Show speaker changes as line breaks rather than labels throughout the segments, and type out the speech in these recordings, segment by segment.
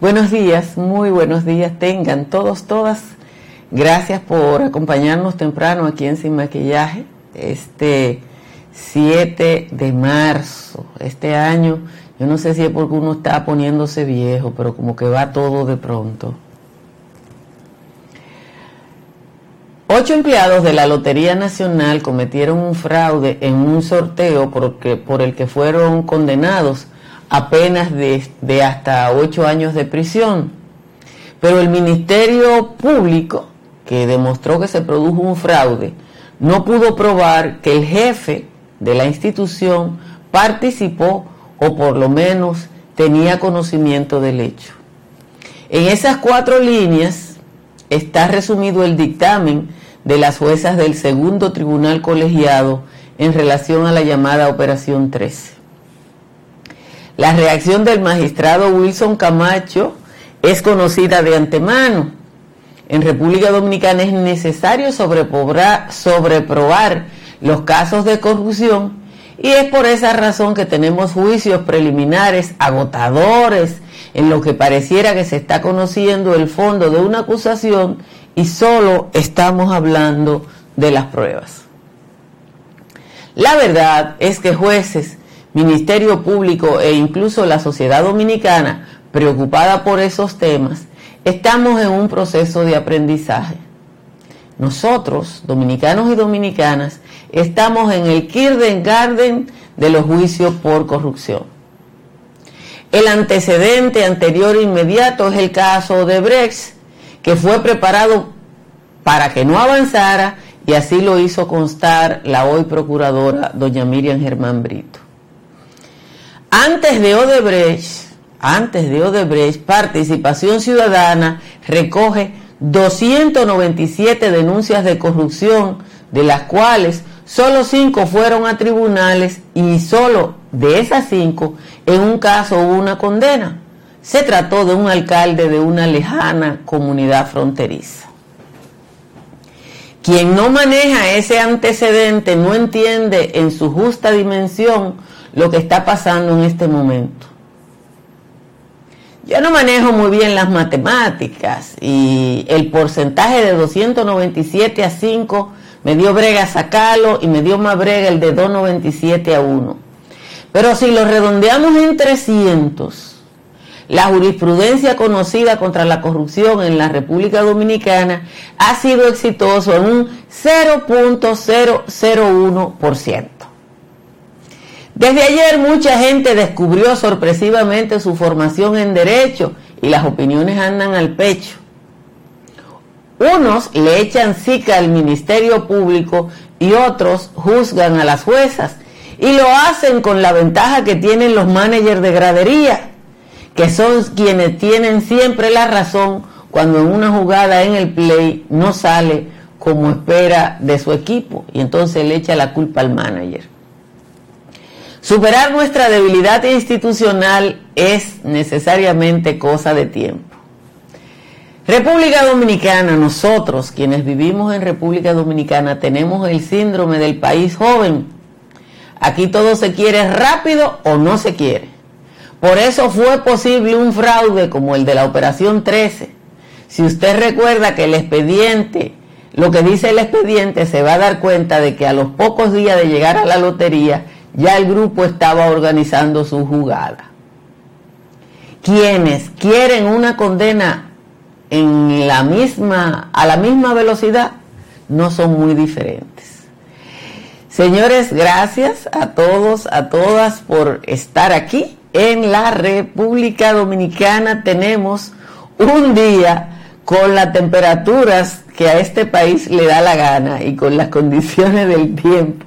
Buenos días, muy buenos días tengan todos, todas. Gracias por acompañarnos temprano aquí en Sin Maquillaje, este 7 de marzo, este año. Yo no sé si es porque uno está poniéndose viejo, pero como que va todo de pronto. Ocho empleados de la Lotería Nacional cometieron un fraude en un sorteo por, por el que fueron condenados a penas de, de hasta ocho años de prisión. Pero el Ministerio Público, que demostró que se produjo un fraude, no pudo probar que el jefe de la institución participó o por lo menos tenía conocimiento del hecho. En esas cuatro líneas está resumido el dictamen de las juezas del segundo tribunal colegiado en relación a la llamada Operación 13. La reacción del magistrado Wilson Camacho es conocida de antemano. En República Dominicana es necesario sobreprobar los casos de corrupción y es por esa razón que tenemos juicios preliminares agotadores en lo que pareciera que se está conociendo el fondo de una acusación y solo estamos hablando de las pruebas. La verdad es que jueces, Ministerio Público e incluso la sociedad dominicana, preocupada por esos temas, estamos en un proceso de aprendizaje. Nosotros, dominicanos y dominicanas, estamos en el Garden de los juicios por corrupción. El antecedente anterior inmediato es el caso de Brex, que fue preparado para que no avanzara y así lo hizo constar la hoy procuradora doña Miriam Germán Brito. Antes de Odebrecht, antes de Odebrecht, Participación Ciudadana recoge 297 denuncias de corrupción, de las cuales solo cinco fueron a tribunales y solo de esas cinco en un caso hubo una condena. Se trató de un alcalde de una lejana comunidad fronteriza. Quien no maneja ese antecedente no entiende en su justa dimensión lo que está pasando en este momento. Yo no manejo muy bien las matemáticas y el porcentaje de 297 a 5 me dio brega sacarlo y me dio más brega el de 297 a 1. Pero si lo redondeamos en 300, la jurisprudencia conocida contra la corrupción en la República Dominicana ha sido exitoso en un 0.001%. Desde ayer mucha gente descubrió sorpresivamente su formación en derecho y las opiniones andan al pecho. Unos le echan cica al Ministerio Público y otros juzgan a las juezas y lo hacen con la ventaja que tienen los managers de gradería que son quienes tienen siempre la razón cuando en una jugada en el play no sale como espera de su equipo y entonces le echa la culpa al manager. Superar nuestra debilidad institucional es necesariamente cosa de tiempo. República Dominicana, nosotros quienes vivimos en República Dominicana tenemos el síndrome del país joven. Aquí todo se quiere rápido o no se quiere. Por eso fue posible un fraude como el de la Operación 13. Si usted recuerda que el expediente, lo que dice el expediente, se va a dar cuenta de que a los pocos días de llegar a la lotería, ya el grupo estaba organizando su jugada. Quienes quieren una condena en la misma, a la misma velocidad, no son muy diferentes. Señores, gracias a todos, a todas por estar aquí en la República Dominicana tenemos un día con las temperaturas que a este país le da la gana y con las condiciones del tiempo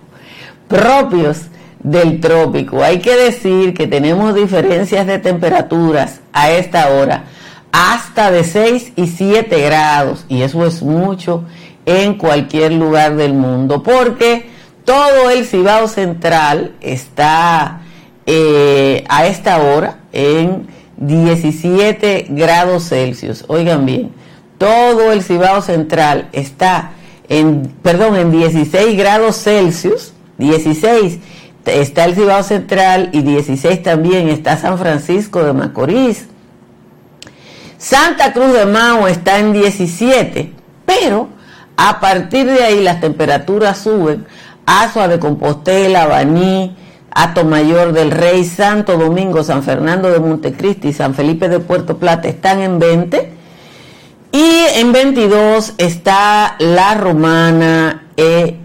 propios del trópico. Hay que decir que tenemos diferencias de temperaturas a esta hora hasta de 6 y 7 grados y eso es mucho en cualquier lugar del mundo porque todo el Cibao Central está eh, a esta hora en 17 grados Celsius. Oigan bien, todo el Cibao Central está en, perdón, en 16 grados Celsius, 16 está el Cibao Central y 16 también está San Francisco de Macorís. Santa Cruz de Mao está en 17, pero a partir de ahí las temperaturas suben. Azua de Compostela, Baní, Mayor del Rey, Santo Domingo, San Fernando de Montecristi y San Felipe de Puerto Plata están en 20. Y en 22 está La Romana, e,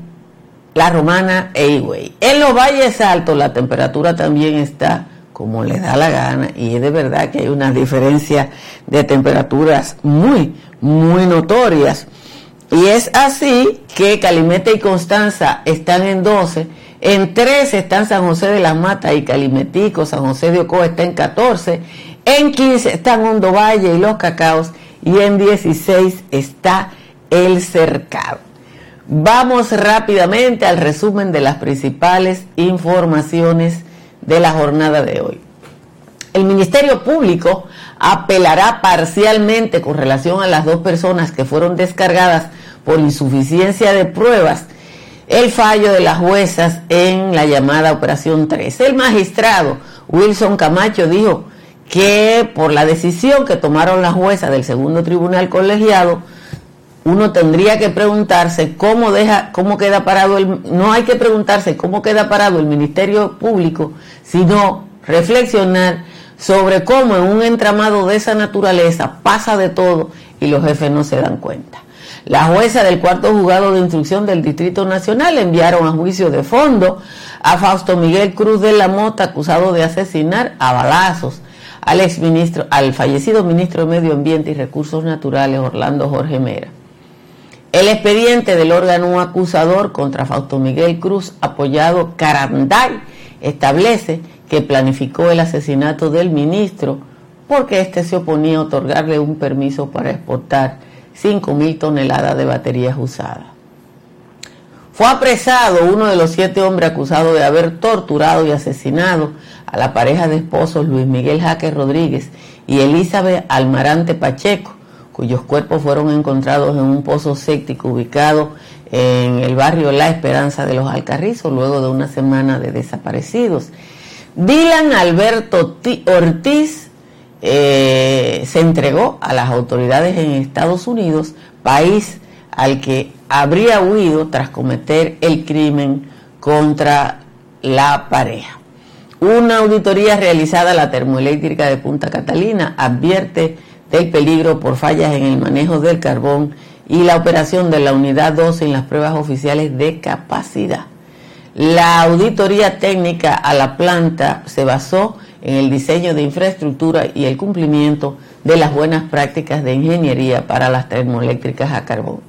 La Romana e Higüey. En los valles altos la temperatura también está como le da la gana y es de verdad que hay una diferencia de temperaturas muy, muy notorias. Y es así que Calimete y Constanza están en 12 en 13 están San José de las Matas y Calimetico, San José de Ocoa está en 14, en 15 están Hondo Valle y Los Cacaos y en 16 está El Cercado. Vamos rápidamente al resumen de las principales informaciones de la jornada de hoy. El Ministerio Público apelará parcialmente con relación a las dos personas que fueron descargadas por insuficiencia de pruebas el fallo de las juezas en la llamada Operación 3. El magistrado Wilson Camacho dijo que por la decisión que tomaron las juezas del segundo tribunal colegiado, uno tendría que preguntarse cómo deja, cómo queda parado el, no hay que preguntarse cómo queda parado el Ministerio Público, sino reflexionar sobre cómo en un entramado de esa naturaleza pasa de todo y los jefes no se dan cuenta. La jueza del cuarto juzgado de instrucción del Distrito Nacional enviaron a juicio de fondo a Fausto Miguel Cruz de la Mota, acusado de asesinar a balazos al exministro, al fallecido ministro de Medio Ambiente y Recursos Naturales, Orlando Jorge Mera. El expediente del órgano acusador contra Fausto Miguel Cruz, apoyado Caranday, establece que planificó el asesinato del ministro porque éste se oponía a otorgarle un permiso para exportar 5.000 toneladas de baterías usadas. Fue apresado uno de los siete hombres acusados de haber torturado y asesinado a la pareja de esposos Luis Miguel Jaque Rodríguez y Elizabeth Almarante Pacheco, cuyos cuerpos fueron encontrados en un pozo séptico ubicado en el barrio La Esperanza de los Alcarrizos luego de una semana de desaparecidos. Dylan Alberto Ortiz eh, se entregó a las autoridades en Estados Unidos, país al que habría huido tras cometer el crimen contra la pareja. Una auditoría realizada a la termoeléctrica de Punta Catalina advierte del peligro por fallas en el manejo del carbón y la operación de la unidad 12 en las pruebas oficiales de capacidad. La auditoría técnica a la planta se basó en el diseño de infraestructura y el cumplimiento de las buenas prácticas de ingeniería para las termoeléctricas a carbón.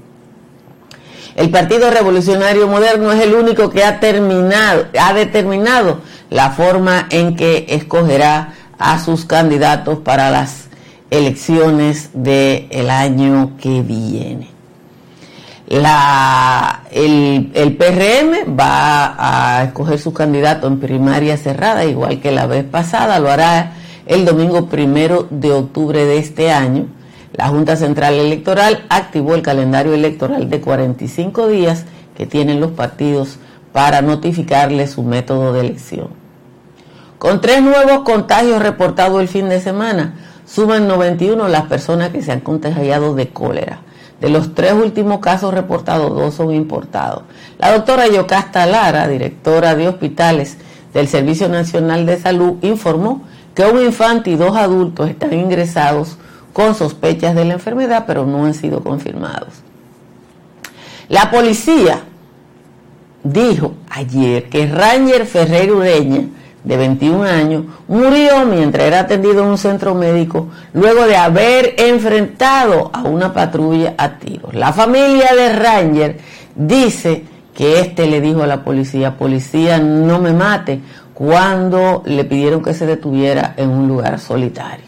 El Partido Revolucionario Moderno es el único que ha, terminado, ha determinado la forma en que escogerá a sus candidatos para las elecciones del año que viene. La, el, el, PRM va a escoger su candidato en primaria cerrada, igual que la vez pasada, lo hará el domingo primero de octubre de este año. La Junta Central Electoral activó el calendario electoral de 45 días que tienen los partidos para notificarle su método de elección. Con tres nuevos contagios reportados el fin de semana, suman 91 las personas que se han contagiado de cólera. De los tres últimos casos reportados, dos son importados. La doctora Yocasta Lara, directora de hospitales del Servicio Nacional de Salud, informó que un infante y dos adultos están ingresados con sospechas de la enfermedad, pero no han sido confirmados. La policía dijo ayer que Ranger Ferrer Ureña de 21 años, murió mientras era atendido en un centro médico luego de haber enfrentado a una patrulla a tiros. La familia de Ranger dice que este le dijo a la policía, policía no me mate, cuando le pidieron que se detuviera en un lugar solitario.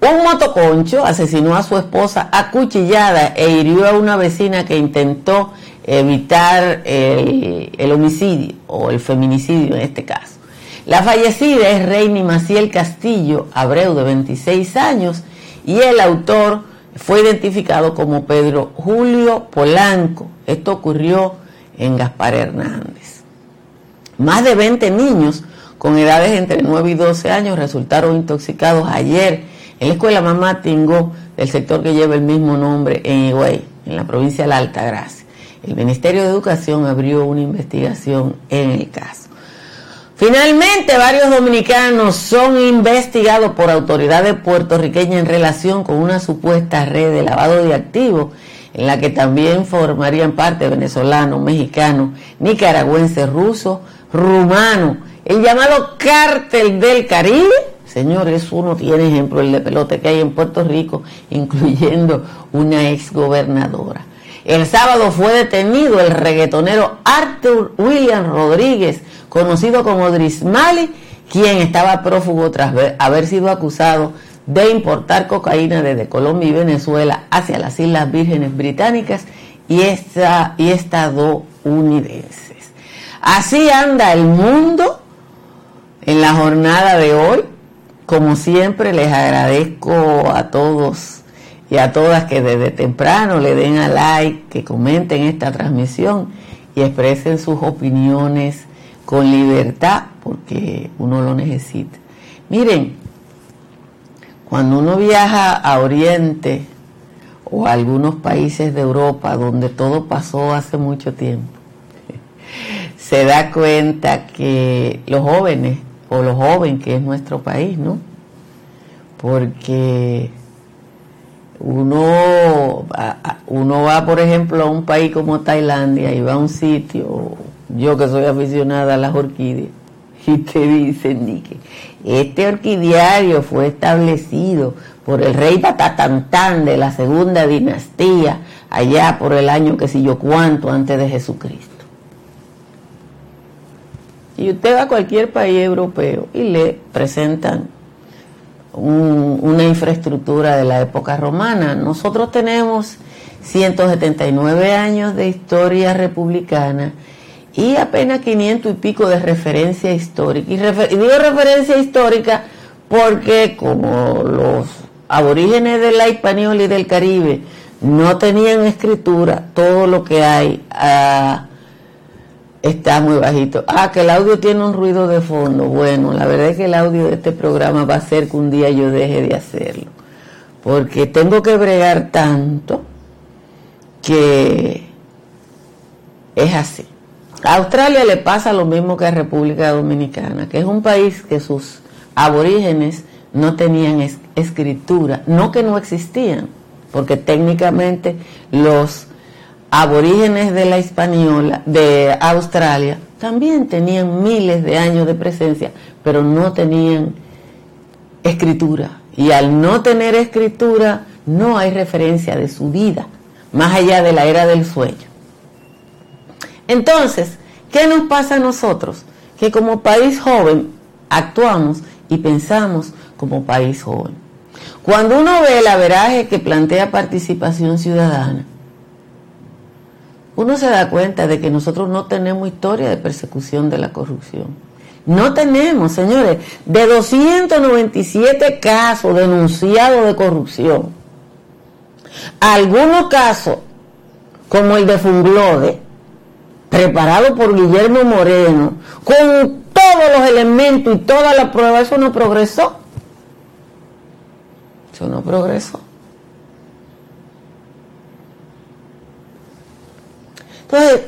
Un motoconcho asesinó a su esposa acuchillada e hirió a una vecina que intentó evitar el, homicidio o el feminicidio en este caso. La fallecida es Reini Maciel Castillo Abreu, de 26 años, y el autor fue identificado como Pedro Julio Polanco. Esto ocurrió en Gaspar Hernández. Más de 20 niños con edades entre 9 y 12 años resultaron intoxicados ayer en la escuela Mamá Tingo del sector que lleva el mismo nombre en Higüey, en la provincia de la Altagracia. El Ministerio de Educación abrió una investigación en el caso. Finalmente, varios dominicanos son investigados por autoridades puertorriqueñas en relación con una supuesta red de lavado de activos en la que también formarían parte venezolanos, mexicanos, nicaragüenses, rusos, rumanos, el llamado cártel del Caribe. Señores, uno tiene ejemplo el de pelote que hay en Puerto Rico, incluyendo una exgobernadora. El sábado fue detenido el reggaetonero Arthur William Rodríguez, conocido como Drismali, quien estaba prófugo tras haber sido acusado de importar cocaína desde Colombia y Venezuela hacia las Islas Vírgenes Británicas y, esta, y estadounidenses. Así anda el mundo en la jornada de hoy. Como siempre les agradezco a todos y a todas que desde temprano le den a like, que comenten esta transmisión y expresen sus opiniones con libertad, porque uno lo necesita. Miren, cuando uno viaja a Oriente o a algunos países de Europa donde todo pasó hace mucho tiempo, se da cuenta que los jóvenes, o los jóvenes que es nuestro país, ¿no? Porque uno, uno va, por ejemplo, a un país como Tailandia y va a un sitio yo que soy aficionada a las orquídeas, y te dicen que este orquidiario fue establecido por el rey Tatatantán de la segunda dinastía, allá por el año que sé yo cuánto antes de Jesucristo. Y usted va a cualquier país europeo y le presentan una infraestructura de la época romana. Nosotros tenemos 179 años de historia republicana y apenas 500 y pico de referencia histórica. Y, digo referencia histórica porque como los aborígenes de la Hispaniola y del Caribe no tenían escritura, todo lo que hay ah, está muy bajito. Ah, que el audio tiene un ruido de fondo. Bueno, la verdad es que el audio de este programa va a ser que un día yo deje de hacerlo. Porque tengo que bregar tanto que es así. A Australia le pasa lo mismo que a República Dominicana, que es un país que sus aborígenes no tenían escritura, no que no existían, porque técnicamente los aborígenes de la española de Australia también tenían miles de años de presencia, pero no tenían escritura. Y al no tener escritura, no hay referencia de su vida, más allá de la era del sueño. Entonces, ¿qué nos pasa a nosotros? Que como país joven actuamos y pensamos como país joven. Cuando uno ve el averaje que plantea participación ciudadana, uno se da cuenta de que nosotros no tenemos historia de persecución de la corrupción. No tenemos, señores, de 297 casos denunciados de corrupción. Algunos casos, como el de Funglode, preparado por Guillermo Moreno, con todos los elementos y todas las pruebas, eso no progresó. Eso no progresó. Entonces,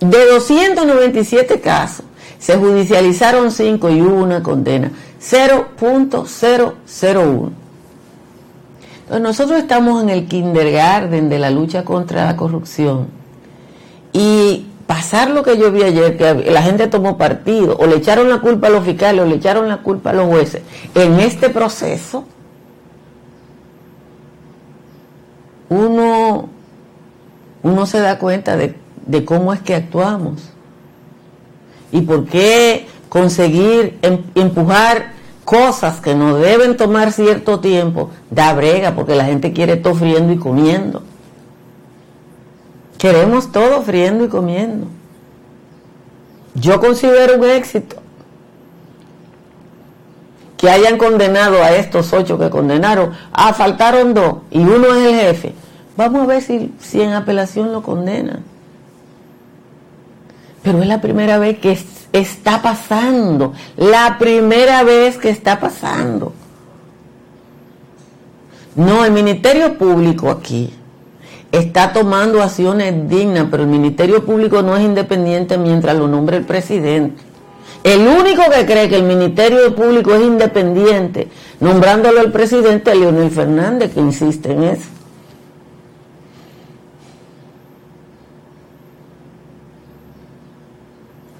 de 297 casos, se judicializaron 5 y hubo una condena, 0.001. Entonces, nosotros estamos en el kindergarten de la lucha contra la corrupción y pasar lo que yo vi ayer, que la gente tomó partido, o le echaron la culpa a los fiscales, o le echaron la culpa a los jueces, en este proceso, uno, uno se da cuenta de, de cómo es que actuamos y por qué conseguir em, empujar cosas que no deben tomar cierto tiempo da brega porque la gente quiere todo friendo y comiendo. Queremos todo friendo y comiendo. Yo considero un éxito que hayan condenado a estos ocho que condenaron. Ah, faltaron dos y uno es el jefe. Vamos a ver si, si en apelación lo condenan. Pero es la primera vez que está pasando. La primera vez que está pasando. No, el Ministerio Público aquí está tomando acciones dignas, pero el Ministerio Público no es independiente mientras lo nombre el presidente. El único que cree que el Ministerio Público es independiente, nombrándolo el presidente, es Leonel Fernández, que insiste en eso.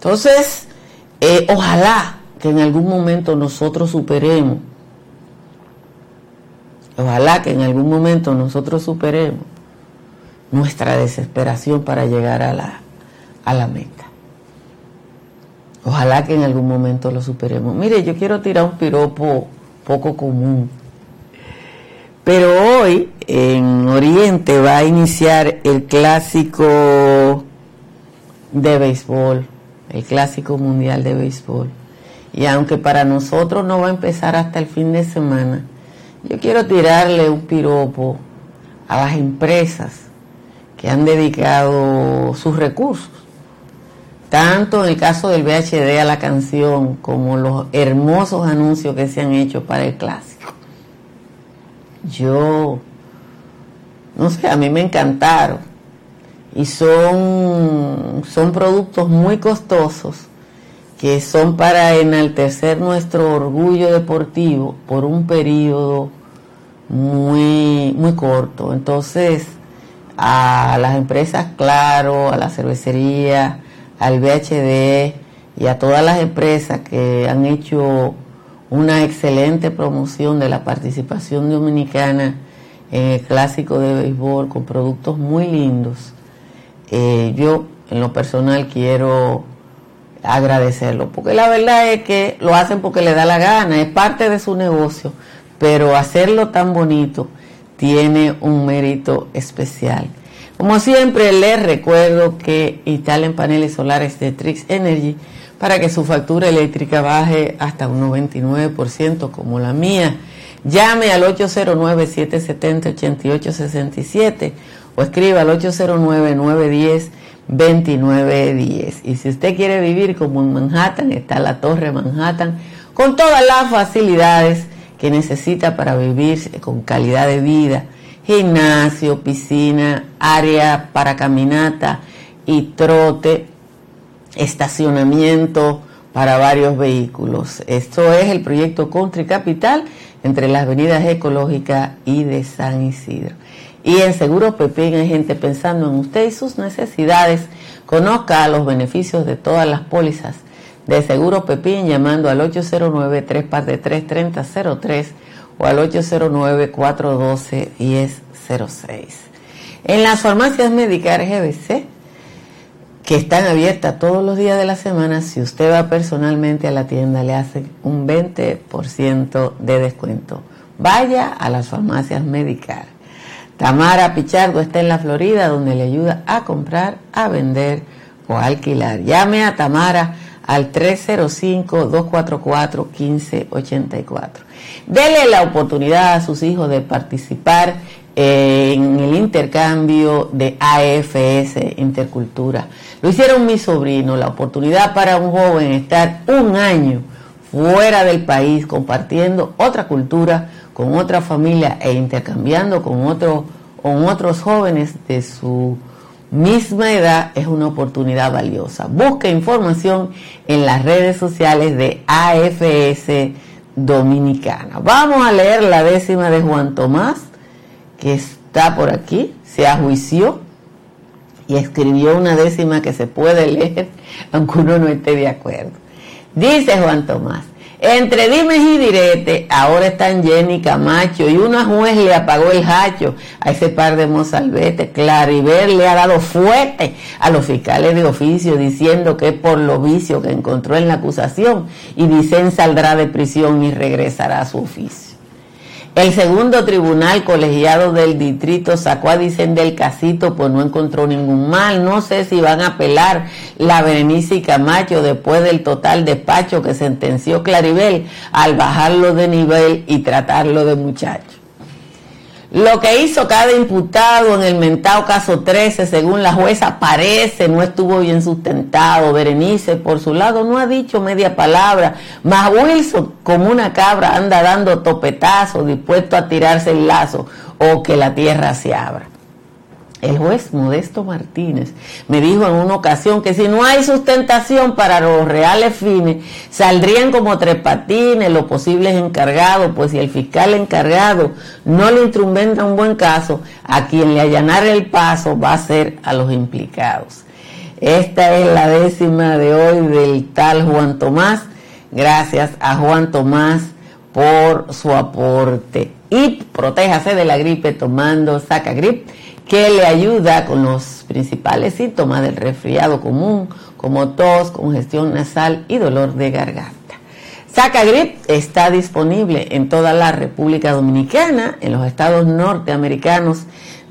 Entonces, eh, ojalá que en algún momento nosotros superemos, ojalá que en algún momento nosotros superemos nuestra desesperación para llegar a la, a la meta. Ojalá que en algún momento lo superemos. Mire, yo quiero tirar un piropo poco común. Pero hoy en Oriente va a iniciar el clásico de béisbol, el clásico mundial de béisbol. Y aunque para nosotros no va a empezar hasta el fin de semana, yo quiero tirarle un piropo a las empresas que han dedicado sus recursos, tanto en el caso del VHD a la canción como los hermosos anuncios que se han hecho para el clásico. Yo, no sé, a mí me encantaron y son, son productos muy costosos que son para enaltecer nuestro orgullo deportivo por un periodo muy, muy corto. Entonces, a las empresas Claro, a la cervecería, al VHD y a todas las empresas que han hecho una excelente promoción de la participación dominicana en el clásico de béisbol con productos muy lindos. Eh, yo en lo personal quiero agradecerlo, porque la verdad es que lo hacen porque le da la gana, es parte de su negocio, pero hacerlo tan bonito tiene un mérito especial. Como siempre, les recuerdo que instalen paneles solares de Trix Energy para que su factura eléctrica baje hasta un 99% como la mía. Llame al 809-770-8867 o escriba al 809-910-2910. Y si usted quiere vivir como en Manhattan, está la Torre Manhattan con todas las facilidades que necesita para vivir con calidad de vida, gimnasio, piscina, área para caminata y trote, estacionamiento para varios vehículos. Esto es el proyecto Country Capital entre las avenidas ecológicas y de San Isidro. Y en Seguro Pepín hay gente pensando en usted y sus necesidades. Conozca los beneficios de todas las pólizas de Seguro Pepín llamando al 809 3 3003 o al 809-412-1006. En las farmacias médicas GBC, que están abiertas todos los días de la semana, si usted va personalmente a la tienda, le hacen un 20% de descuento. Vaya a las farmacias médicas. Tamara Pichardo está en la Florida, donde le ayuda a comprar, a vender o alquilar. Llame a Tamara al 305-244-1584. Dele la oportunidad a sus hijos de participar en el intercambio de AFS Intercultura. Lo hicieron mis sobrinos, la oportunidad para un joven estar un año fuera del país compartiendo otra cultura con otra familia e intercambiando con, otro, con otros jóvenes de su misma edad es una oportunidad valiosa. Busca información en las redes sociales de AFS Dominicana. Vamos a leer la décima de Juan Tomás, que está por aquí, se ajuició y escribió una décima que se puede leer aunque uno no esté de acuerdo. Dice Juan Tomás, entre dimes y direte, ahora están Jenny Camacho y una juez le apagó el hacho a ese par de mozalbetes. Claribel le ha dado fuerte a los fiscales de oficio diciendo que por lo vicio que encontró en la acusación y Vicen saldrá de prisión y regresará a su oficio. El segundo tribunal colegiado del distrito sacó a Dicen del casito, pues no encontró ningún mal. No sé si van a apelar la Berenice y Camacho después del total despacho que sentenció Claribel al bajarlo de nivel y tratarlo de muchacho. Lo que hizo cada imputado en el mentado caso 13, según la jueza, parece no estuvo bien sustentado. Berenice, por su lado, no ha dicho media palabra. Más Wilson, como una cabra, anda dando topetazos, dispuesto a tirarse el lazo o que la tierra se abra. El juez Modesto Martínez me dijo en una ocasión que si no hay sustentación para los reales fines, saldrían como tres patines los posibles encargados, pues si el fiscal encargado no le instrumenta un buen caso, a quien le allanara el paso va a ser a los implicados. Esta es la décima de hoy del tal Juan Tomás. Gracias a Juan Tomás por su aporte. Y protéjase de la gripe tomando Saca Grip que le ayuda con los principales síntomas del resfriado común, como tos, congestión nasal y dolor de garganta. Sacagrip está disponible en toda la República Dominicana, en los estados norteamericanos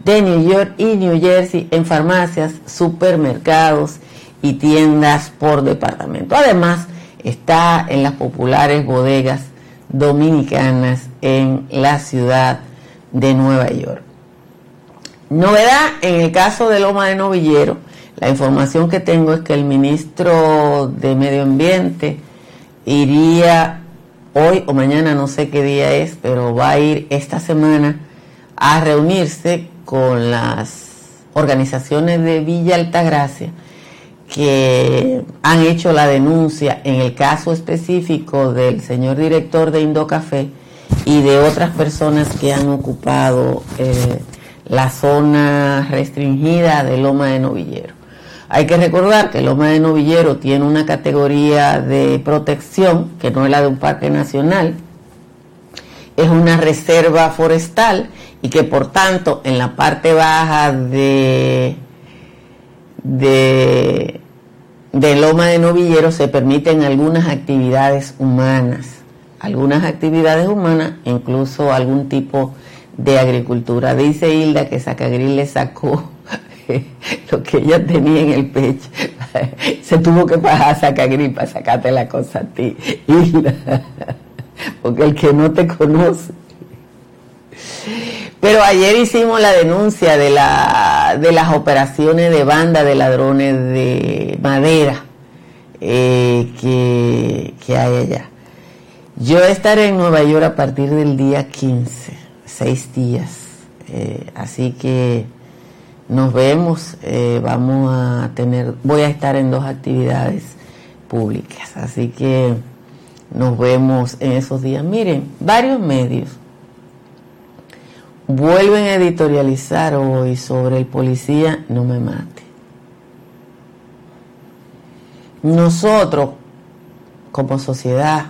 de New York y New Jersey, en farmacias, supermercados y tiendas por departamento. Además, está en las populares bodegas dominicanas en la ciudad de Nueva York. Novedad en el caso de Loma de Novillero, la información que tengo es que el ministro de Medio Ambiente iría hoy o mañana, no sé qué día es, pero va a ir esta semana a reunirse con las organizaciones de Villa Altagracia que han hecho la denuncia en el caso específico del señor director de Indocafé y de otras personas que han ocupado eh, la zona restringida de Loma de Novillero. Hay que recordar que Loma de Novillero tiene una categoría de protección que no es la de un parque nacional, es una reserva forestal y que por tanto en la parte baja de, de, Loma de Novillero se permiten algunas actividades humanas, algunas actividades humanas, incluso algún tipo de de agricultura. Dice Hilda que Sacagril le sacó lo que ella tenía en el pecho. Se tuvo que bajar a Sacagril para sacarte la cosa a ti, Hilda. Porque el que no te conoce. Pero ayer hicimos la denuncia de, la, de las operaciones de banda de ladrones de madera eh, que, que hay allá. Yo estaré en Nueva York a partir del día 15 seis días. Eh, así que nos vemos, eh, vamos a tener, voy a estar en dos actividades públicas, así que nos vemos en esos días. Miren, varios medios vuelven a editorializar hoy sobre el policía no me mate. Nosotros, como sociedad,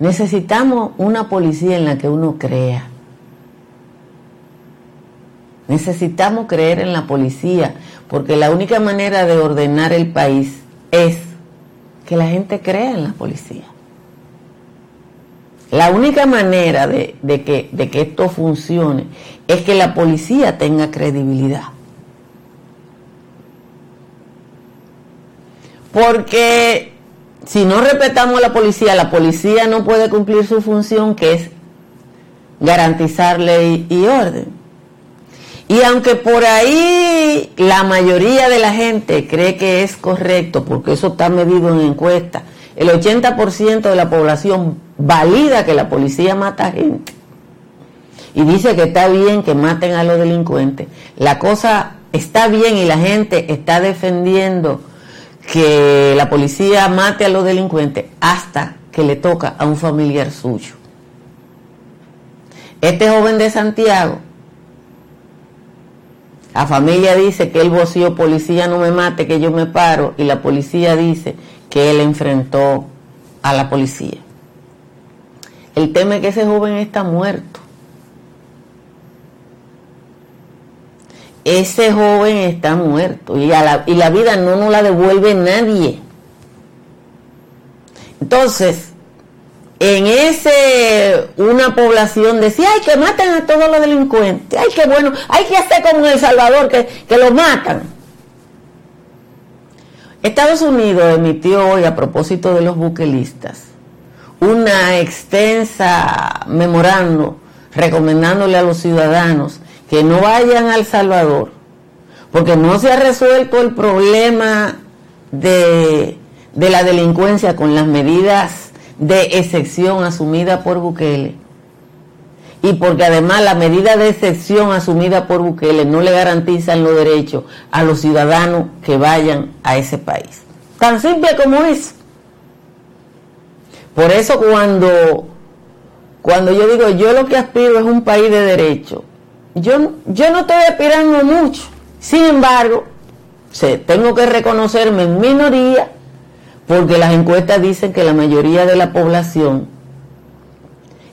necesitamos una policía en la que uno crea Necesitamos creer en la policía, porque la única manera de ordenar el país es que la gente crea en la policía. La única manera de, que, de que esto funcione es que la policía tenga credibilidad. Porque si no respetamos a la policía, la policía no puede cumplir su función que es garantizar ley y orden. Y aunque por ahí la mayoría de la gente cree que es correcto, porque eso está medido en encuesta, el 80% de la población valida que la policía mata gente y dice que está bien que maten a los delincuentes. La cosa está bien y la gente está defendiendo que la policía mate a los delincuentes hasta que le toca a un familiar suyo. Este joven de Santiago la familia dice que él voció, policía no me mate, que yo me paro, y la policía dice que él enfrentó a la policía. El tema es que ese joven está muerto. Ese joven está muerto y, la, y la vida no nos la devuelve nadie. Entonces, en ese una población decía, ay, que matan a todos los delincuentes, ay, que bueno, hay que hacer como en El Salvador, que, que los matan. Estados Unidos emitió hoy, a propósito de los buquelistas, una extensa memorando recomendándole a los ciudadanos que no vayan al Salvador, porque no se ha resuelto el problema de, de la delincuencia con las medidas de excepción asumidas por Bukele y porque además la medida de excepción asumida por Bukele no le garantizan los derechos a los ciudadanos que vayan a ese país. Tan simple como es. Por eso cuando, cuando yo digo yo lo que aspiro es un país de derecho, yo, yo no estoy aspirando mucho. Sin embargo, tengo que reconocerme en minoría porque las encuestas dicen que la mayoría de la población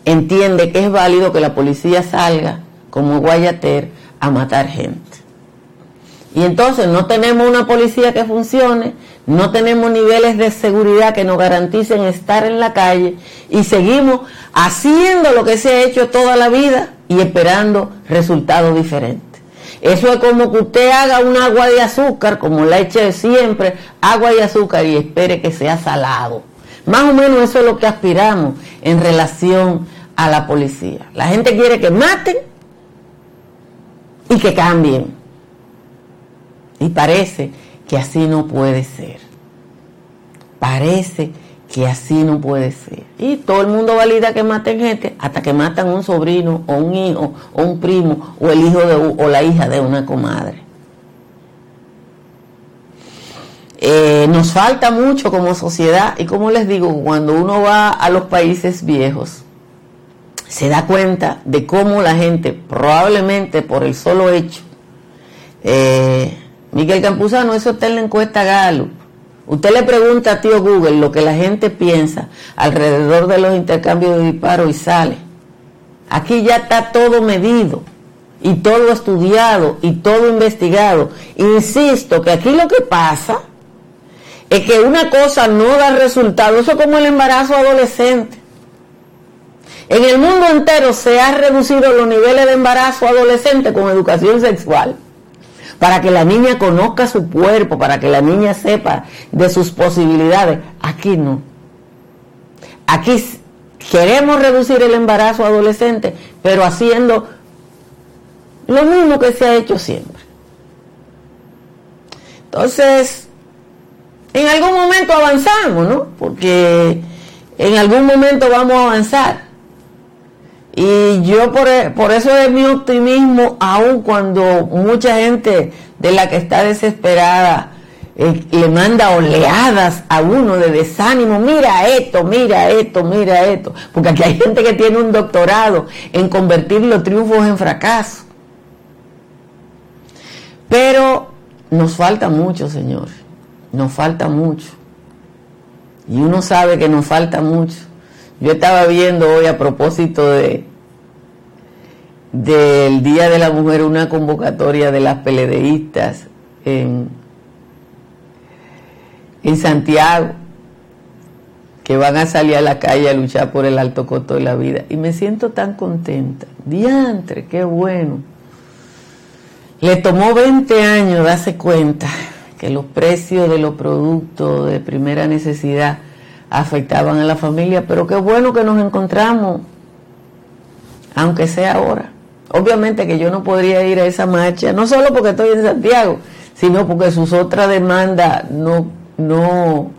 entiende que es válido que la policía salga como Guayater a matar gente. Y entonces no tenemos una policía que funcione, no tenemos niveles de seguridad que nos garanticen estar en la calle y seguimos haciendo lo que se ha hecho toda la vida y esperando resultados diferentes. Eso es como que usted haga un agua de azúcar, como la eche siempre, agua y azúcar y espere que sea salado. Más o menos eso es lo que aspiramos en relación a la policía. La gente quiere que maten y que cambien. Y parece que así no puede ser. Parece que así no puede ser. Y todo el mundo valida que maten gente hasta que matan un sobrino o un hijo o un primo o el hijo de, o la hija de una comadre. Eh, nos falta mucho como sociedad y como les digo, cuando uno va a los países viejos, se da cuenta de cómo la gente, probablemente por el solo hecho, eh, Miguel Campuzano, eso está en la encuesta Gallup. Usted le pregunta a tío Google lo que la gente piensa alrededor de los intercambios de disparos y sale. Aquí ya está todo medido y todo estudiado y todo investigado. Insisto que aquí lo que pasa es que una cosa no da resultado, eso es como el embarazo adolescente. En el mundo entero se han reducido los niveles de embarazo adolescente con educación sexual, para que la niña conozca su cuerpo, para que la niña sepa de sus posibilidades. Aquí no. Aquí queremos reducir el embarazo adolescente, pero haciendo lo mismo que se ha hecho siempre. Entonces, en algún momento avanzamos, ¿no? Porque en algún momento vamos a avanzar. Y yo por, e, por eso es mi optimismo, aun cuando mucha gente de la que está desesperada eh, le manda oleadas a uno de desánimo, mira esto, mira esto, mira esto, porque aquí hay gente que tiene un doctorado en convertir los triunfos en fracaso. Pero nos falta mucho, señores nos falta mucho. Y uno sabe que nos falta mucho. Yo estaba viendo hoy a propósito de del Día de la Mujer una convocatoria de las peledeístas en, en Santiago que van a salir a la calle a luchar por el alto costo de la vida. Y me siento tan contenta. Diantre, qué bueno. Le tomó 20 años darse cuenta que los precios de los productos de primera necesidad afectaban a la familia, pero qué bueno que nos encontramos, aunque sea ahora. Obviamente que yo no podría ir a esa marcha, no solo porque estoy en Santiago, sino porque sus otras demandas no, no,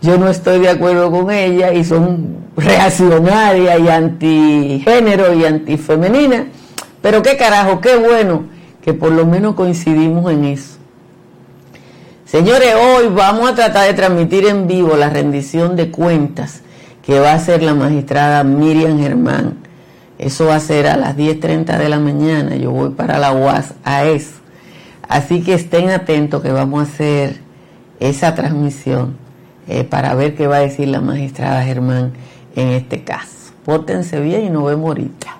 yo no estoy de acuerdo con ellas y son reaccionarias y antigénero y antifemenina. Pero qué carajo, qué bueno que por lo menos coincidimos en eso. Señores, hoy vamos a tratar de transmitir en vivo la rendición de cuentas que va a hacer la magistrada Miriam Germán. Eso va a ser a las 10.30 de la mañana. Yo voy para la UAS a eso. Así que estén atentos que vamos a hacer esa transmisión eh, para ver qué va a decir la magistrada Germán en este caso. Pórtense bien y nos vemos ahorita.